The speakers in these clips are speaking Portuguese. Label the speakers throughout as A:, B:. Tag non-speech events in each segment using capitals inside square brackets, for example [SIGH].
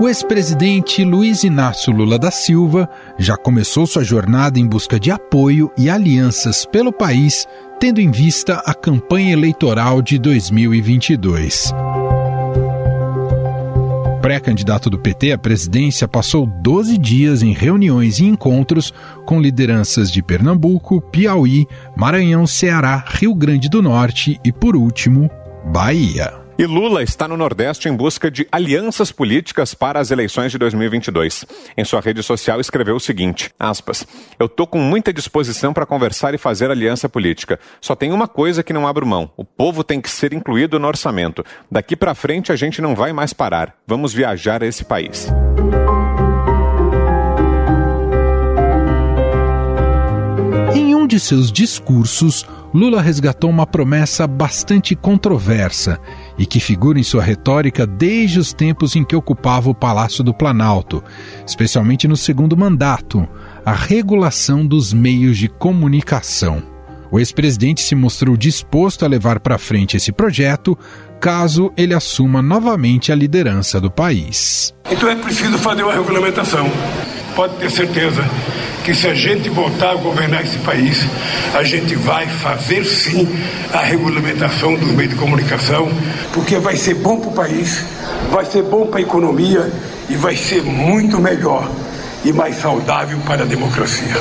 A: O ex-presidente Luiz Inácio Lula da Silva já começou sua jornada em busca de apoio e alianças pelo país, tendo em vista a campanha eleitoral de 2022 pré-candidato do PT à presidência passou 12 dias em reuniões e encontros com lideranças de Pernambuco, Piauí, Maranhão, Ceará, Rio Grande do Norte e, por último, Bahia.
B: E Lula está no Nordeste em busca de alianças políticas para as eleições de 2022. Em sua rede social escreveu o seguinte: aspas, Eu tô com muita disposição para conversar e fazer aliança política. Só tem uma coisa que não abro mão: o povo tem que ser incluído no orçamento. Daqui para frente a gente não vai mais parar. Vamos viajar a esse país.
A: De seus discursos, Lula resgatou uma promessa bastante controversa e que figura em sua retórica desde os tempos em que ocupava o Palácio do Planalto, especialmente no segundo mandato, a regulação dos meios de comunicação. O ex-presidente se mostrou disposto a levar para frente esse projeto caso ele assuma novamente a liderança do país.
C: Então é preciso fazer uma regulamentação. Pode ter certeza que se a gente voltar a governar esse país, a gente vai fazer sim a regulamentação dos meios de comunicação, porque vai ser bom para o país, vai ser bom para a economia e vai ser muito melhor e mais saudável para a democracia.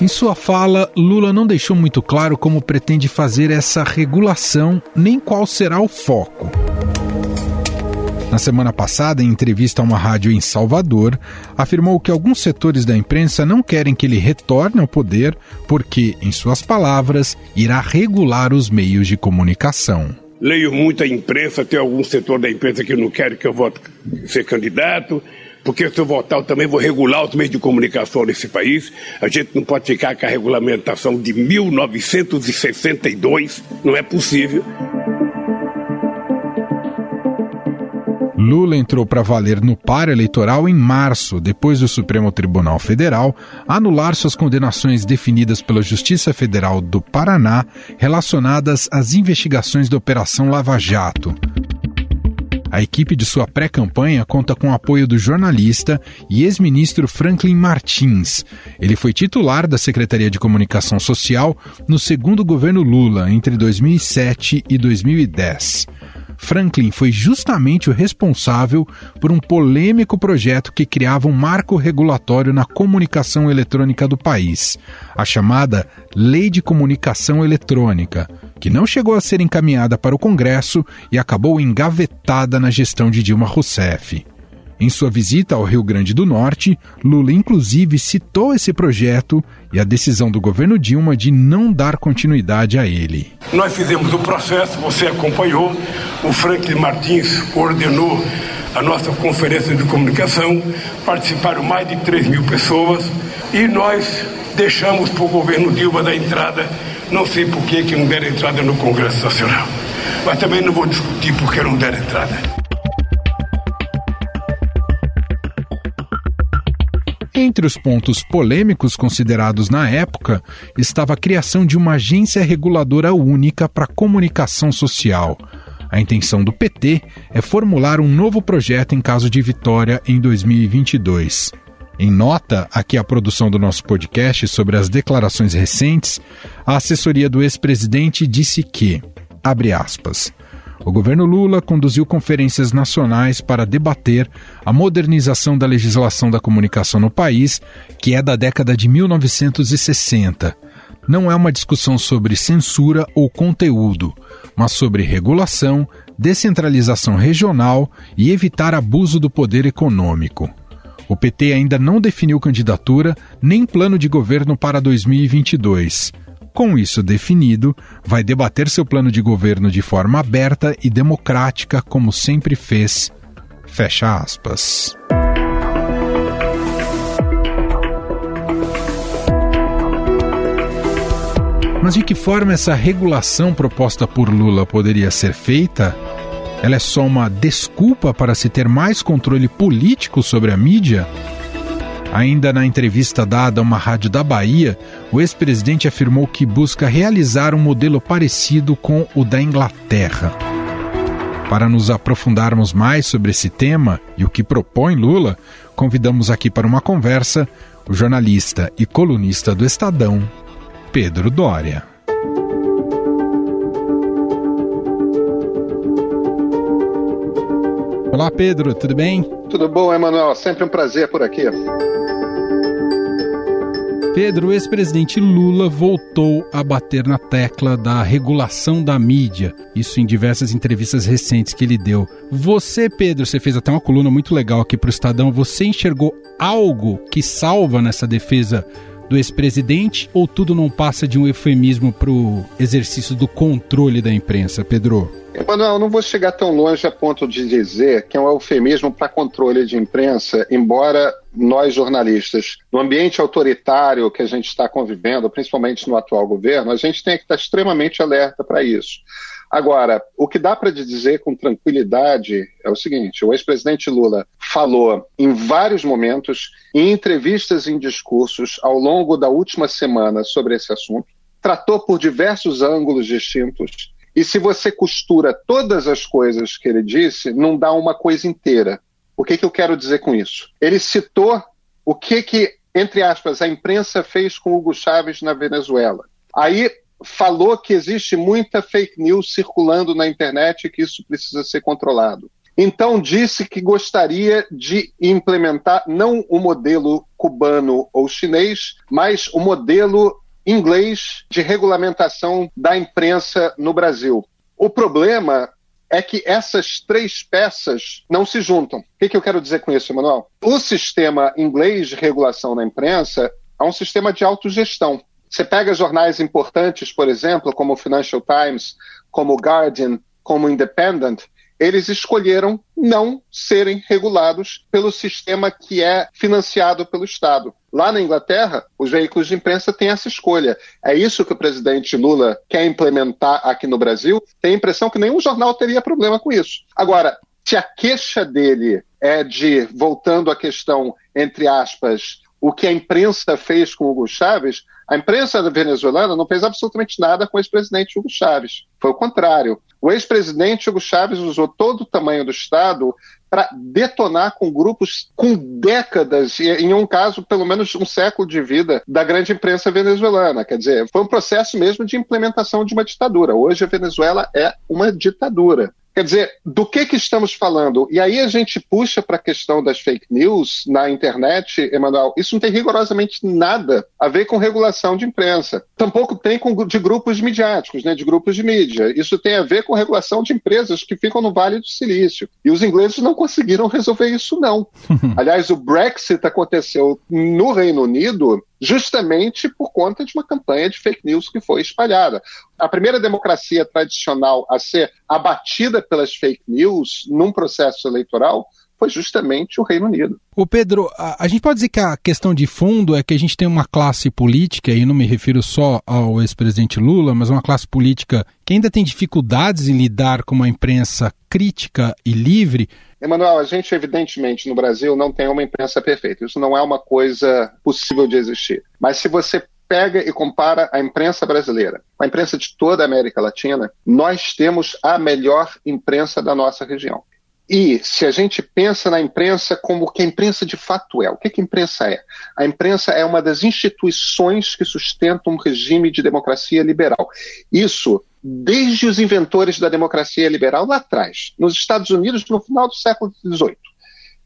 A: Em sua fala, Lula não deixou muito claro como pretende fazer essa regulação, nem qual será o foco. Na semana passada, em entrevista a uma rádio em Salvador, afirmou que alguns setores da imprensa não querem que ele retorne ao poder porque, em suas palavras, irá regular os meios de comunicação.
C: Leio muita imprensa, tem algum setor da imprensa que não quer que eu vote ser candidato, porque se eu votar eu também vou regular os meios de comunicação nesse país. A gente não pode ficar com a regulamentação de 1962, não é possível.
A: Lula entrou para valer no par eleitoral em março, depois do Supremo Tribunal Federal anular suas condenações definidas pela Justiça Federal do Paraná relacionadas às investigações da Operação Lava Jato. A equipe de sua pré-campanha conta com o apoio do jornalista e ex-ministro Franklin Martins. Ele foi titular da Secretaria de Comunicação Social no segundo governo Lula, entre 2007 e 2010. Franklin foi justamente o responsável por um polêmico projeto que criava um marco regulatório na comunicação eletrônica do país, a chamada Lei de Comunicação Eletrônica, que não chegou a ser encaminhada para o Congresso e acabou engavetada na gestão de Dilma Rousseff. Em sua visita ao Rio Grande do Norte, Lula inclusive citou esse projeto e a decisão do governo Dilma de não dar continuidade a ele.
C: Nós fizemos o processo, você acompanhou, o Franklin Martins coordenou a nossa conferência de comunicação, participaram mais de 3 mil pessoas e nós deixamos para o governo Dilma da entrada, não sei por que, não deram entrada no Congresso Nacional. Mas também não vou discutir por que não deram entrada.
A: Entre os pontos polêmicos considerados na época estava a criação de uma agência reguladora única para comunicação social. A intenção do PT é formular um novo projeto em caso de vitória em 2022. Em nota aqui a produção do nosso podcast sobre as declarações recentes, a assessoria do ex-presidente disse que, abre aspas, o governo Lula conduziu conferências nacionais para debater a modernização da legislação da comunicação no país, que é da década de 1960. Não é uma discussão sobre censura ou conteúdo, mas sobre regulação, descentralização regional e evitar abuso do poder econômico. O PT ainda não definiu candidatura nem plano de governo para 2022. Com isso definido, vai debater seu plano de governo de forma aberta e democrática, como sempre fez. Fecha aspas. Mas de que forma essa regulação proposta por Lula poderia ser feita? Ela é só uma desculpa para se ter mais controle político sobre a mídia? Ainda na entrevista dada a uma rádio da Bahia, o ex-presidente afirmou que busca realizar um modelo parecido com o da Inglaterra. Para nos aprofundarmos mais sobre esse tema e o que propõe Lula, convidamos aqui para uma conversa o jornalista e colunista do Estadão, Pedro Dória. Olá, Pedro, tudo bem?
D: Tudo bom, Emanuel? Sempre um prazer por aqui.
A: Pedro, o ex-presidente Lula voltou a bater na tecla da regulação da mídia, isso em diversas entrevistas recentes que ele deu. Você, Pedro, você fez até uma coluna muito legal aqui para o Estadão. Você enxergou algo que salva nessa defesa do ex-presidente ou tudo não passa de um eufemismo para o exercício do controle da imprensa, Pedro?
D: Emanuel, não vou chegar tão longe a ponto de dizer que é um eufemismo para controle de imprensa, embora nós jornalistas, no ambiente autoritário que a gente está convivendo, principalmente no atual governo, a gente tem que estar extremamente alerta para isso. Agora, o que dá para dizer com tranquilidade é o seguinte: o ex-presidente Lula falou em vários momentos, em entrevistas e em discursos ao longo da última semana sobre esse assunto, tratou por diversos ângulos distintos e se você costura todas as coisas que ele disse, não dá uma coisa inteira. O que, que eu quero dizer com isso? Ele citou o que, que, entre aspas, a imprensa fez com Hugo Chávez na Venezuela. Aí falou que existe muita fake news circulando na internet e que isso precisa ser controlado. Então disse que gostaria de implementar não o modelo cubano ou chinês, mas o modelo inglês de regulamentação da imprensa no Brasil. O problema é que essas três peças não se juntam. O que, que eu quero dizer com isso, Emanuel? O sistema inglês de regulação da imprensa é um sistema de autogestão. Você pega jornais importantes, por exemplo, como o Financial Times, como o Guardian, como o Independent, eles escolheram não serem regulados pelo sistema que é financiado pelo Estado. Lá na Inglaterra, os veículos de imprensa têm essa escolha. É isso que o presidente Lula quer implementar aqui no Brasil. Tem a impressão que nenhum jornal teria problema com isso. Agora, se a queixa dele é de, voltando à questão, entre aspas, o que a imprensa fez com Hugo Chávez, a imprensa venezuelana não fez absolutamente nada com o ex-presidente Hugo Chávez. Foi o contrário. O ex-presidente Hugo Chávez usou todo o tamanho do Estado para detonar com grupos com décadas, em um caso, pelo menos um século de vida, da grande imprensa venezuelana. Quer dizer, foi um processo mesmo de implementação de uma ditadura. Hoje a Venezuela é uma ditadura. Quer dizer, do que, que estamos falando? E aí a gente puxa para a questão das fake news na internet, Emanuel. Isso não tem rigorosamente nada a ver com regulação de imprensa. Tampouco tem com, de grupos midiáticos, né, de grupos de mídia. Isso tem a ver com regulação de empresas que ficam no Vale do Silício. E os ingleses não conseguiram resolver isso, não. [LAUGHS] Aliás, o Brexit aconteceu no Reino Unido justamente por conta de uma campanha de fake news que foi espalhada. A primeira democracia tradicional a ser abatida pelas fake news num processo eleitoral foi justamente o Reino Unido.
A: O Pedro, a, a, gente pode dizer que a questão de fundo é que a gente tem uma classe política, e não me refiro só ao ex-presidente Lula, mas uma classe política que ainda tem dificuldades em lidar com uma imprensa crítica e livre.
D: Emanuel, a gente evidentemente no Brasil não tem uma imprensa perfeita. Isso não é uma coisa possível de existir. Mas se você pega e compara a imprensa brasileira com a imprensa de toda a América Latina, nós temos a melhor imprensa da nossa região. E se a gente pensa na imprensa como o que a imprensa de fato é, o que, que a imprensa é? A imprensa é uma das instituições que sustentam um regime de democracia liberal. Isso desde os inventores da democracia liberal lá atrás, nos Estados Unidos, no final do século XVIII.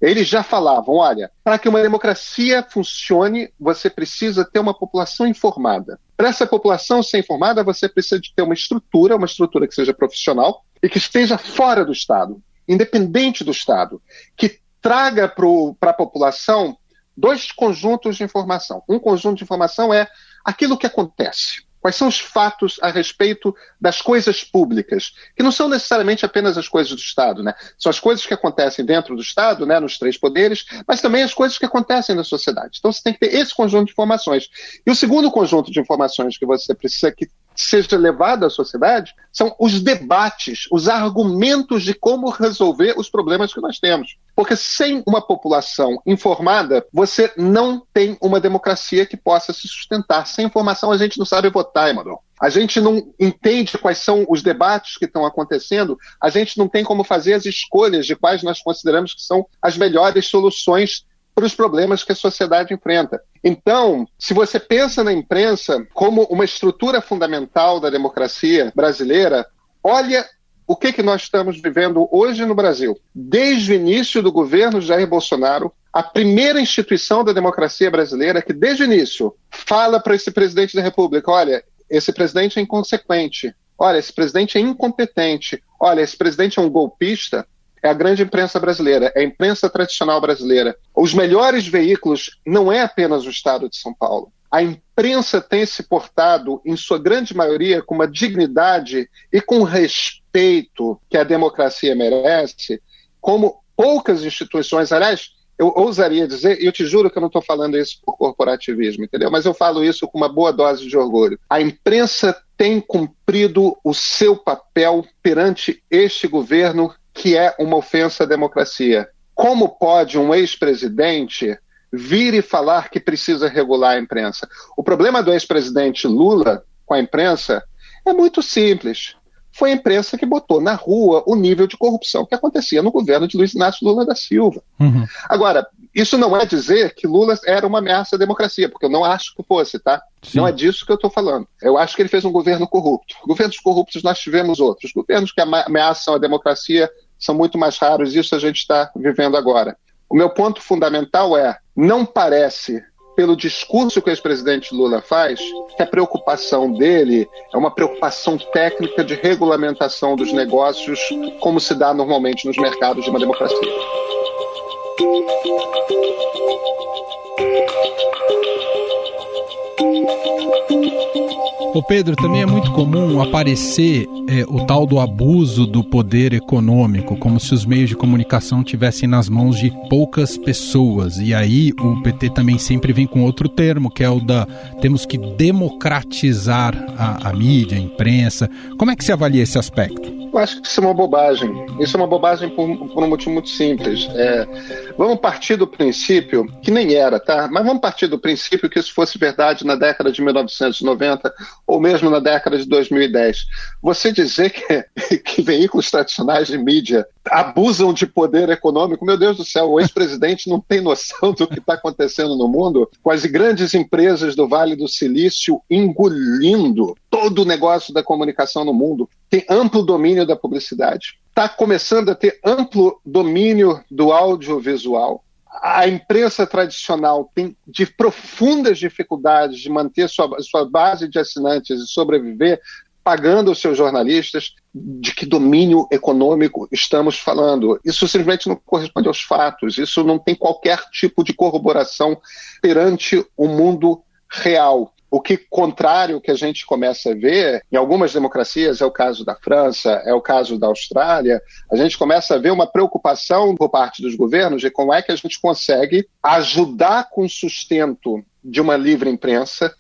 D: Eles já falavam: olha, para que uma democracia funcione, você precisa ter uma população informada. Para essa população ser informada, você precisa de ter uma estrutura, uma estrutura que seja profissional e que esteja fora do Estado independente do Estado, que traga para a população dois conjuntos de informação. Um conjunto de informação é aquilo que acontece. Quais são os fatos a respeito das coisas públicas, que não são necessariamente apenas as coisas do Estado, né? São as coisas que acontecem dentro do Estado, né, nos três poderes, mas também as coisas que acontecem na sociedade. Então você tem que ter esse conjunto de informações. E o segundo conjunto de informações que você precisa que seja levado à sociedade são os debates, os argumentos de como resolver os problemas que nós temos. Porque sem uma população informada, você não tem uma democracia que possa se sustentar. Sem informação, a gente não sabe votar, Emanuel. A gente não entende quais são os debates que estão acontecendo, a gente não tem como fazer as escolhas de quais nós consideramos que são as melhores soluções para os problemas que a sociedade enfrenta. Então, se você pensa na imprensa como uma estrutura fundamental da democracia brasileira, olha o que, que nós estamos vivendo hoje no Brasil. Desde o início do governo Jair Bolsonaro, a primeira instituição da democracia brasileira que, desde o início, fala para esse presidente da República: olha, esse presidente é inconsequente, olha, esse presidente é incompetente, olha, esse presidente é um golpista, é a grande imprensa brasileira, é a imprensa tradicional brasileira. Os melhores veículos não é apenas o Estado de São Paulo. A imprensa tem se portado, em sua grande maioria, com uma dignidade e com respeito que a democracia merece, como poucas instituições, aliás, eu ousaria dizer, e eu te juro que eu não estou falando isso por corporativismo, entendeu? Mas eu falo isso com uma boa dose de orgulho. A imprensa tem cumprido o seu papel perante este governo que é uma ofensa à democracia. Como pode um ex-presidente vir e falar que precisa regular a imprensa? O problema do ex-presidente Lula com a imprensa é muito simples. Foi a imprensa que botou na rua o nível de corrupção que acontecia no governo de Luiz Inácio Lula da Silva. Uhum. Agora, isso não é dizer que Lula era uma ameaça à democracia, porque eu não acho que fosse, tá? Sim. Não é disso que eu estou falando. Eu acho que ele fez um governo corrupto. Governos corruptos nós tivemos outros. Governos que ameaçam a democracia são muito mais raros, isso a gente está vivendo agora. O meu ponto fundamental é: não parece, pelo discurso que o ex-presidente Lula faz, que a preocupação dele é uma preocupação técnica de regulamentação dos negócios, como se dá normalmente nos mercados de uma democracia.
A: Ô Pedro, também é muito comum aparecer é, o tal do abuso do poder econômico, como se os meios de comunicação tivessem nas mãos de poucas pessoas. E aí o PT também sempre vem com outro termo, que é o da temos que democratizar a, a mídia, a imprensa. Como é que se avalia esse aspecto?
D: Eu acho que isso é uma bobagem. Isso é uma bobagem por, por um motivo muito simples. É, vamos partir do princípio, que nem era, tá? Mas vamos partir do princípio que isso fosse verdade na década de 1990 ou mesmo na década de 2010. Você dizer que, [LAUGHS] que veículos tradicionais de mídia abusam de poder econômico, meu Deus do céu, o ex-presidente não tem noção do que está acontecendo no mundo, com as grandes empresas do Vale do Silício engolindo todo o negócio da comunicação no mundo, tem amplo domínio da publicidade, está começando a ter amplo domínio do audiovisual. A imprensa tradicional tem de profundas dificuldades de manter sua, sua base de assinantes e sobreviver pagando os seus jornalistas, de que domínio econômico estamos falando. Isso simplesmente não corresponde aos fatos, isso não tem qualquer tipo de corroboração perante o mundo real. O que, contrário que a gente começa a ver, em algumas democracias, é o caso da França, é o caso da Austrália, a gente começa a ver uma preocupação por parte dos governos de como é que a gente consegue ajudar com sustento de uma livre imprensa,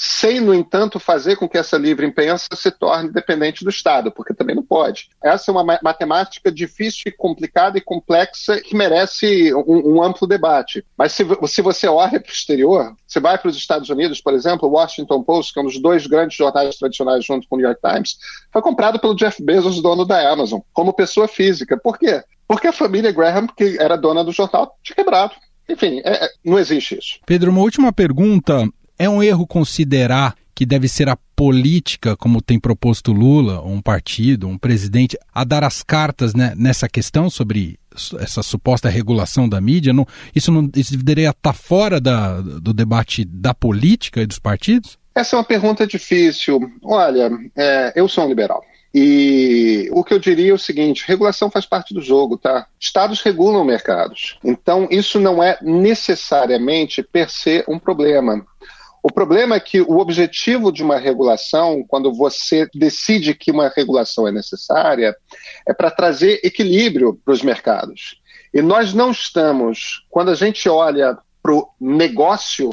D: sem, no entanto, fazer com que essa livre imprensa se torne dependente do Estado, porque também não pode. Essa é uma matemática difícil complicada e complexa que merece um, um amplo debate. Mas se, se você olha para o exterior, você vai para os Estados Unidos, por exemplo, o Washington Post, que é um dos dois grandes jornais tradicionais junto com o New York Times, foi comprado pelo Jeff Bezos, dono da Amazon, como pessoa física. Por quê? Porque a família Graham, que era dona do jornal, tinha quebrado. Enfim, é, é não existe isso.
A: Pedro, uma última pergunta. É um erro considerar que deve ser a política, como tem proposto Lula, um partido, um presidente, a dar as cartas né, nessa questão sobre essa suposta regulação da mídia? Não, isso não isso deveria estar fora da, do debate da política e dos partidos?
D: Essa é uma pergunta difícil. Olha, é, eu sou um liberal. E o que eu diria é o seguinte: regulação faz parte do jogo, tá? Estados regulam mercados. Então, isso não é necessariamente per se um problema. O problema é que o objetivo de uma regulação, quando você decide que uma regulação é necessária, é para trazer equilíbrio para os mercados. E nós não estamos, quando a gente olha para o negócio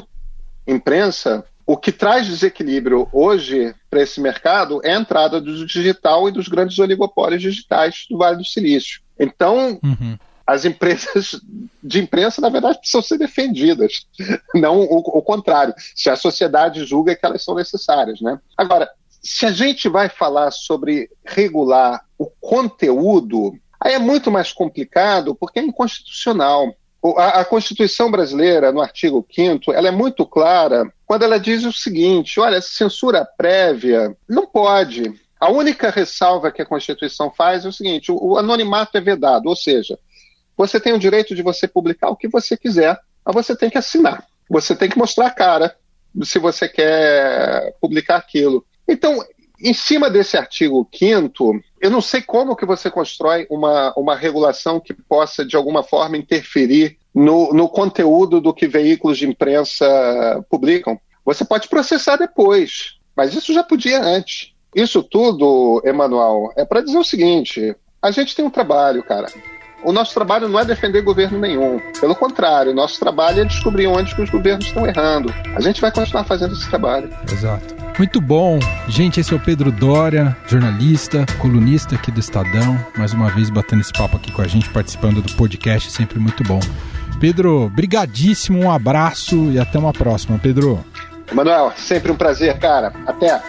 D: imprensa, o que traz desequilíbrio hoje para esse mercado é a entrada do digital e dos grandes oligopólios digitais do Vale do Silício. Então, uhum. As empresas de imprensa, na verdade, precisam ser defendidas, não o, o, contrário, se a sociedade julga que elas são necessárias. Né? Agora, se a gente vai falar sobre regular o conteúdo, aí é muito mais complicado porque é inconstitucional. A, Constituição brasileira, no artigo 5 ela é muito clara quando ela diz o seguinte: olha, censura prévia não pode. A única ressalva que a Constituição faz é o seguinte: o anonimato é vedado, ou seja, você tem o direito de você publicar o que você quiser, mas você tem que assinar. Você tem que mostrar a cara se você quer publicar aquilo. Então, em cima desse artigo 5 eu não sei como que você constrói uma, uma regulação que possa, de alguma forma, interferir no, no conteúdo do que veículos de imprensa publicam. Você pode processar depois, mas isso já podia antes. Isso tudo, Emanuel, é para dizer o seguinte: a gente tem um trabalho, cara o nosso trabalho não é defender governo nenhum. Pelo contrário, o nosso trabalho é descobrir onde que os governos estão errando. A gente vai continuar fazendo esse trabalho.
A: Exato. Muito bom. Gente, esse é o Pedro Dória, jornalista, colunista aqui do Estadão. Mais uma vez batendo esse papo aqui com a gente, participando do podcast, sempre muito bom. Pedro, brigadíssimo, um abraço e até uma próxima, Pedro.
D: Manuel, sempre um prazer, cara. Até.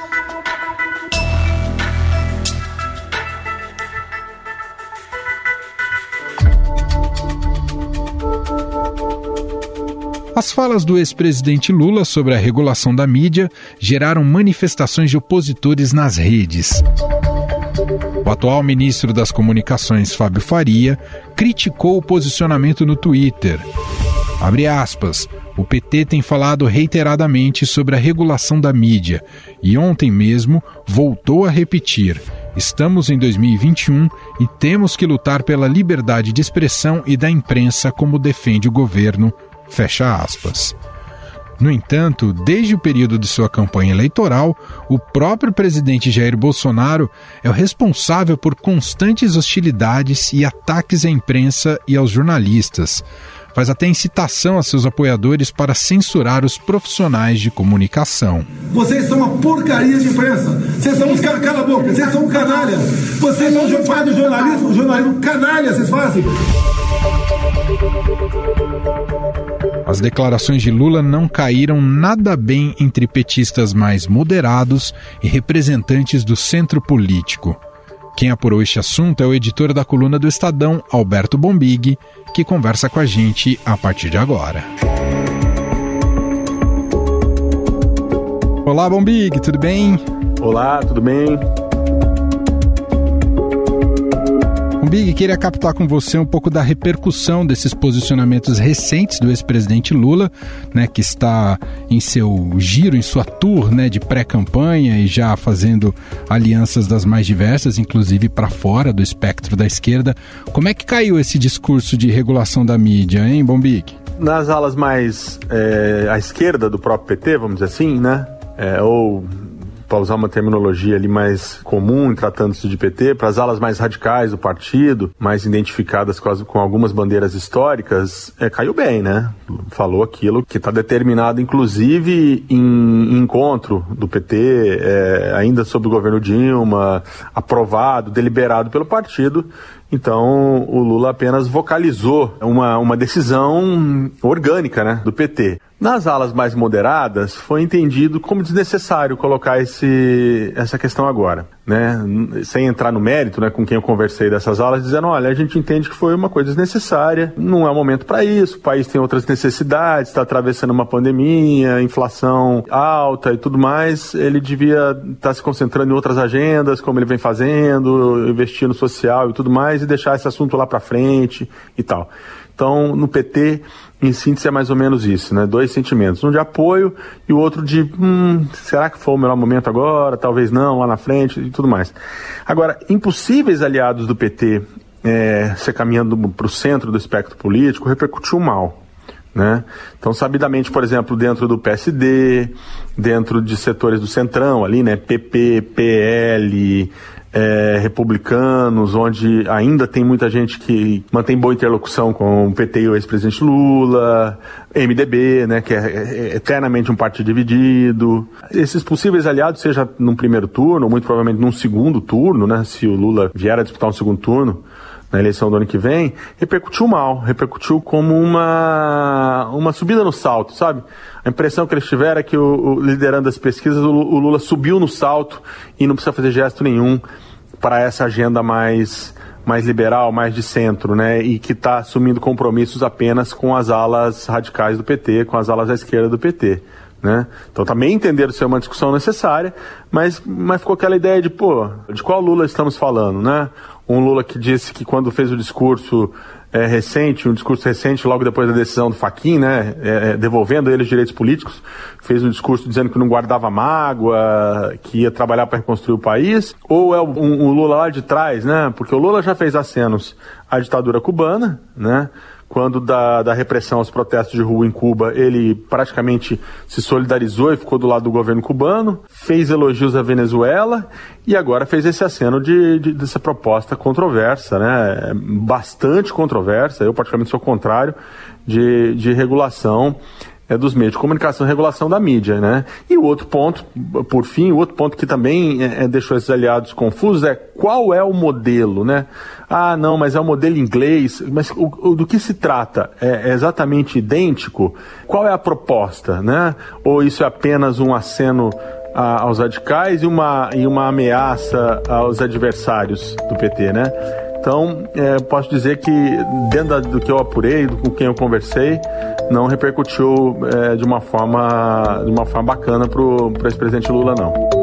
A: As falas do ex-presidente Lula sobre a regulação da mídia geraram manifestações de opositores nas redes. O atual ministro das Comunicações, Fábio Faria, criticou o posicionamento no Twitter. Abre aspas. O PT tem falado reiteradamente sobre a regulação da mídia e ontem mesmo voltou a repetir: estamos em 2021 e temos que lutar pela liberdade de expressão e da imprensa, como defende o governo, Fecha aspas. No entanto, desde o período de sua campanha eleitoral, o próprio presidente Jair Bolsonaro é o responsável por constantes hostilidades e ataques à imprensa e aos jornalistas. Faz até incitação a seus apoiadores para censurar os profissionais de comunicação.
E: Vocês são uma porcaria de imprensa. Vocês são uns caras, cala a boca, vocês são canalhas. Vocês são fazem jornalismo, jornalismo canalha, vocês fazem.
A: As declarações de Lula não caíram nada bem entre petistas mais moderados e representantes do centro político. Quem apurou este assunto é o editor da coluna do Estadão, Alberto Bombig, que conversa com a gente a partir de agora. Olá, Bombig, tudo bem?
F: Olá, tudo bem?
A: Big, queria captar com você um pouco da repercussão desses posicionamentos recentes do ex-presidente Lula, né, que está em seu giro, em sua tour né, de pré-campanha e já fazendo alianças das mais diversas, inclusive para fora do espectro da esquerda. Como é que caiu esse discurso de regulação da mídia, hein, Bombig?
F: Nas alas mais é, à esquerda do próprio PT, vamos dizer assim, né? É, ou para usar uma terminologia ali mais comum, tratando-se de PT, para as alas mais radicais do partido, mais identificadas com, as, com algumas bandeiras históricas, é, caiu bem, né? Falou aquilo que está determinado, inclusive, em, encontro do PT, é, ainda sob o governo Dilma, aprovado, deliberado pelo partido, então, o Lula apenas vocalizou uma, uma decisão orgânica né, do PT. Nas alas mais moderadas, foi entendido como desnecessário colocar esse, essa questão agora. Né? Sem entrar no mérito, né, com quem eu conversei dessas alas, dizendo: olha, a gente entende que foi uma coisa desnecessária, não é o momento para isso, o país tem outras necessidades, está atravessando uma pandemia, inflação alta e tudo mais. Ele devia estar tá se concentrando em outras agendas, como ele vem fazendo, investir no social e tudo mais, e deixar esse assunto lá para frente e tal. Então, no PT, em síntese, é mais ou menos isso, né? Dois sentimentos, um de apoio e o outro de, hum, será que foi o melhor momento agora? Talvez não, lá na frente e tudo mais. Agora, impossíveis aliados do PT é, se caminhando para o centro do espectro político repercutiu mal. Né? Então, sabidamente, por exemplo, dentro do PSD, dentro de setores do Centrão ali, né? PP, PL, é, republicanos, onde ainda tem muita gente que mantém boa interlocução com o PT e o ex-presidente Lula, MDB, né, que é, é, eternamente um partido dividido. Esses possíveis aliados, seja num primeiro turno, ou muito provavelmente num segundo turno, né, se o Lula vier a disputar um segundo turno, na eleição do ano que vem, repercutiu mal, repercutiu como uma, uma subida no salto, sabe? A impressão que eles tiveram é que, o, o liderando as pesquisas, o, o Lula subiu no salto e não precisa fazer gesto nenhum para essa agenda mais mais liberal, mais de centro, né, e que está assumindo compromissos apenas com as alas radicais do PT, com as alas da esquerda do PT. Né? Então também entenderam ser uma discussão necessária, mas, mas ficou aquela ideia de, pô, de qual Lula estamos falando, né? Um Lula que disse que quando fez o discurso é, recente, um discurso recente logo depois da decisão do Faquin, né, é, é devolvendo a ele os direitos políticos, fez um discurso dizendo que não guardava mágoa, que ia trabalhar para reconstruir o país, ou é um, um Lula lá de trás, né? Porque o Lula já fez acenos à ditadura cubana, né? Quando da, da repressão aos protestos de rua em Cuba, ele praticamente se solidarizou e ficou do lado do governo cubano, fez elogios à Venezuela e agora fez esse aceno de, de dessa proposta controversa, né? Bastante controversa, eu praticamente sou contrário, de, de regulação é, dos meios de comunicação regulação da mídia, né? E o outro ponto, por fim, o outro ponto que também é, é, deixou esses aliados confusos é qual é o modelo, né? Ah, não, mas é o modelo inglês, mas o, o, do que se trata? É, é, exatamente idêntico? Qual é a proposta, né? Ou isso é apenas um aceno a, aos radicais e uma, e uma ameaça aos adversários do PT, né? Então, é, posso dizer que dentro do que eu apurei, com quem eu conversei, não repercutiu é, de uma forma de uma forma bacana para o ex-presidente Lula, não.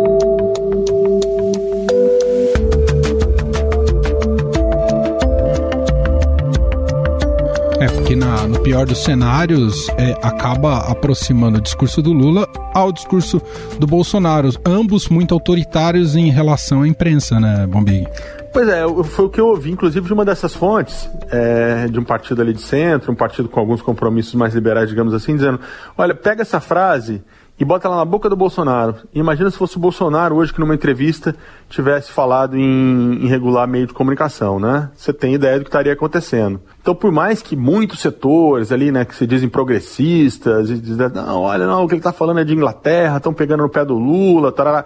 A: Porque na, no pior dos cenários é, acaba aproximando o discurso do Lula ao discurso do Bolsonaro, ambos muito autoritários em relação à imprensa, né, Bombig?
F: Pois é, foi o que eu ouvi, inclusive, de uma dessas fontes, é, de um partido ali de centro, um partido com alguns compromissos mais liberais, digamos assim, dizendo: olha, pega essa frase e bota ela na boca do Bolsonaro. Imagina se fosse o Bolsonaro hoje que numa entrevista tivesse falado em, em regular meio de comunicação, né? Você tem ideia do que estaria acontecendo. Então, por mais que muitos setores ali, né, que se dizem progressistas, e dizem, não, olha, não, o que ele está falando é de Inglaterra, estão pegando no pé do Lula, tarará,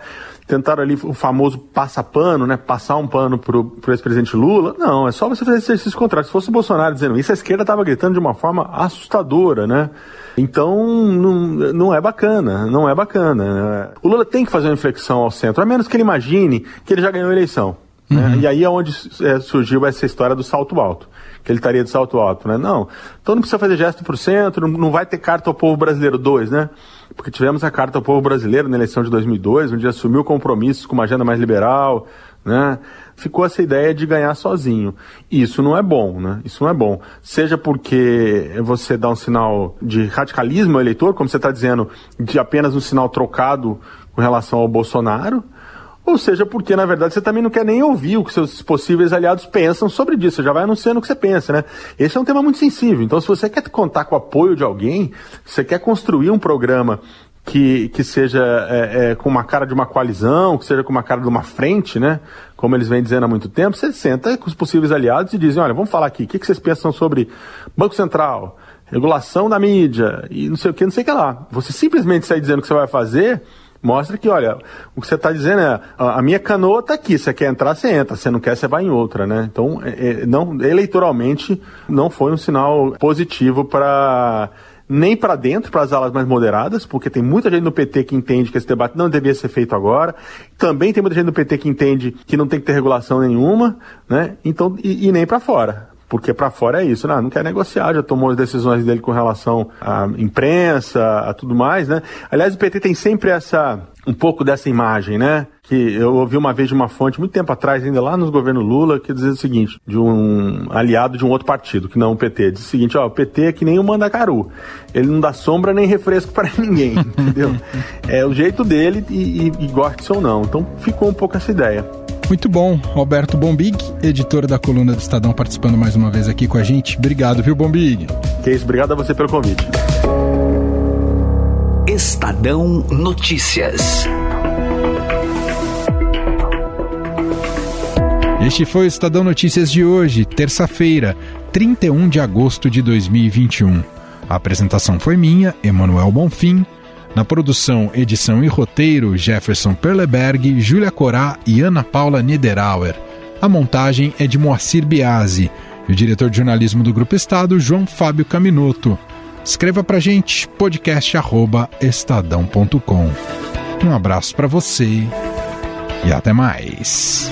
F: tentaram ali o famoso passa-pano, né, passar um pano pro, pro ex-presidente Lula. Não, é só você fazer exercício contrário. Se fosse o Bolsonaro dizendo isso, a esquerda estava gritando de uma forma assustadora, né? Então, não, não é bacana, não é bacana. Né? O Lula tem que fazer uma inflexão ao centro, a menos que ele imagine que ele já ganhou a eleição. Né? Uhum. E aí é onde é, surgiu essa história do salto alto, que ele estaria de salto alto, né? Não, então não precisa fazer gesto para o centro, não, não vai ter carta ao povo brasileiro 2, né? Porque tivemos a carta ao povo brasileiro na eleição de 2002, onde assumiu compromissos com uma agenda mais liberal, né? ficou essa ideia de ganhar sozinho. Isso não é bom, né? Isso não é bom. Seja porque você dá um sinal de radicalismo ao eleitor, como você está dizendo, de apenas um sinal trocado com relação ao Bolsonaro, ou seja, porque na verdade você também não quer nem ouvir o que seus possíveis aliados pensam sobre isso, você já vai anunciando o que você pensa, né? Esse é um tema muito sensível. Então, se você quer contar com o apoio de alguém, você quer construir um programa que, que seja é, é, com uma cara de uma coalizão, que seja com uma cara de uma frente, né? Como eles vêm dizendo há muito tempo, você senta com os possíveis aliados e dizem, olha, vamos falar aqui, o que, que vocês pensam sobre Banco Central, regulação da mídia e não sei o que, não sei o que lá. Você simplesmente sair dizendo o que você vai fazer, mostra que, olha, o que você está dizendo é, a minha canoa está aqui, você quer entrar, você entra, você não quer, você vai em outra, né? Então, é, é não, eleitoralmente, não foi um sinal positivo para nem para dentro, para as alas mais moderadas, porque tem muita gente no PT que entende que esse debate não devia ser feito agora. Também tem muita gente no PT que entende que não tem que ter regulação nenhuma, né? Então, e, e nem para fora. Porque para fora é isso, né? não quer negociar, já tomou as decisões dele com relação à imprensa, a tudo mais, né? Aliás, o PT tem sempre essa um pouco dessa imagem, né? Que eu ouvi uma vez de uma fonte, muito tempo atrás, ainda lá no governo Lula, que dizia o seguinte, de um aliado de um outro partido, que não o PT, diz o seguinte, ó, o PT é que nem o Mandacaru. Ele não dá sombra nem refresco para [LAUGHS] ninguém, entendeu? É o jeito dele e, e, e goste ou não. Então ficou um pouco essa ideia.
A: Muito bom. Roberto Bombig, editor da coluna do Estadão, participando mais uma vez aqui com a gente. Obrigado, viu, Bombig?
F: Que isso, obrigado a você pelo convite.
G: Estadão Notícias.
A: Este foi o Estadão Notícias de hoje, terça-feira, 31 de agosto de 2021. A apresentação foi minha, Emanuel Bonfim. Na produção, edição e roteiro, Jefferson Perleberg, Júlia Corá e Ana Paula Niederauer. A montagem é de Moacir Biasi e o diretor de jornalismo do Grupo Estado, João Fábio Caminoto. Escreva pra gente podcast@estadão.com. Um abraço para você e até mais.